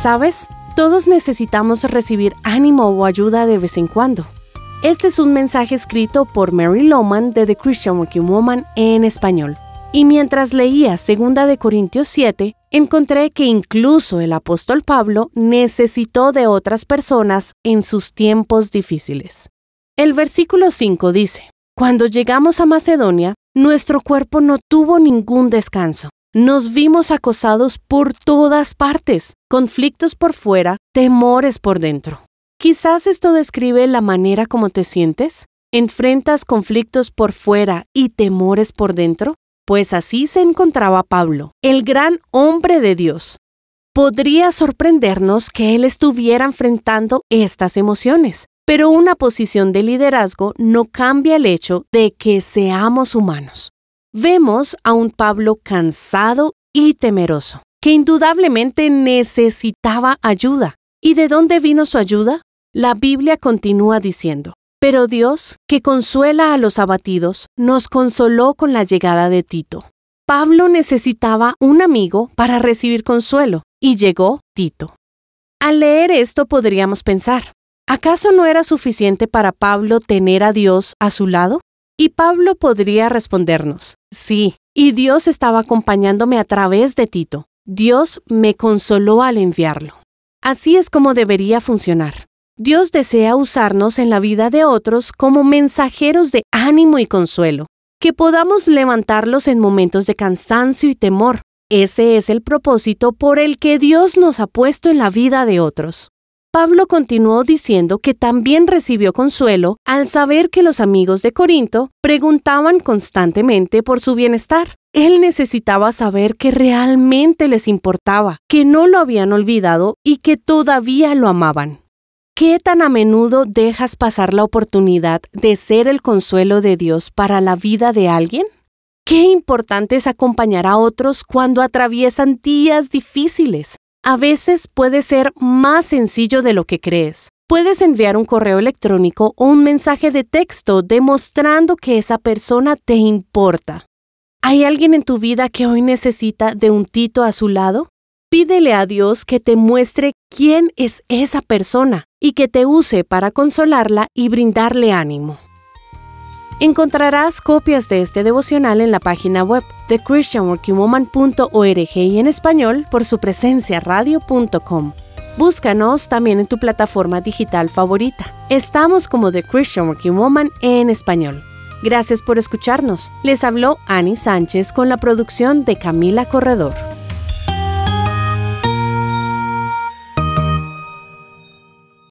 ¿Sabes? Todos necesitamos recibir ánimo o ayuda de vez en cuando. Este es un mensaje escrito por Mary Loman de The Christian Working Woman en español. Y mientras leía 2 de Corintios 7, encontré que incluso el apóstol Pablo necesitó de otras personas en sus tiempos difíciles. El versículo 5 dice, Cuando llegamos a Macedonia, nuestro cuerpo no tuvo ningún descanso. Nos vimos acosados por todas partes, conflictos por fuera, temores por dentro. Quizás esto describe la manera como te sientes. ¿Enfrentas conflictos por fuera y temores por dentro? Pues así se encontraba Pablo, el gran hombre de Dios. Podría sorprendernos que él estuviera enfrentando estas emociones, pero una posición de liderazgo no cambia el hecho de que seamos humanos vemos a un Pablo cansado y temeroso, que indudablemente necesitaba ayuda. ¿Y de dónde vino su ayuda? La Biblia continúa diciendo, pero Dios, que consuela a los abatidos, nos consoló con la llegada de Tito. Pablo necesitaba un amigo para recibir consuelo, y llegó Tito. Al leer esto podríamos pensar, ¿acaso no era suficiente para Pablo tener a Dios a su lado? Y Pablo podría respondernos, sí, y Dios estaba acompañándome a través de Tito. Dios me consoló al enviarlo. Así es como debería funcionar. Dios desea usarnos en la vida de otros como mensajeros de ánimo y consuelo, que podamos levantarlos en momentos de cansancio y temor. Ese es el propósito por el que Dios nos ha puesto en la vida de otros. Pablo continuó diciendo que también recibió consuelo al saber que los amigos de Corinto preguntaban constantemente por su bienestar. Él necesitaba saber que realmente les importaba, que no lo habían olvidado y que todavía lo amaban. ¿Qué tan a menudo dejas pasar la oportunidad de ser el consuelo de Dios para la vida de alguien? Qué importante es acompañar a otros cuando atraviesan días difíciles, a veces puede ser más sencillo de lo que crees. Puedes enviar un correo electrónico o un mensaje de texto demostrando que esa persona te importa. ¿Hay alguien en tu vida que hoy necesita de un Tito a su lado? Pídele a Dios que te muestre quién es esa persona y que te use para consolarla y brindarle ánimo. Encontrarás copias de este devocional en la página web de christianworkingwoman.org y en español por su presencia radio.com. Búscanos también en tu plataforma digital favorita. Estamos como The Christian Working Woman en español. Gracias por escucharnos. Les habló Annie Sánchez con la producción de Camila Corredor.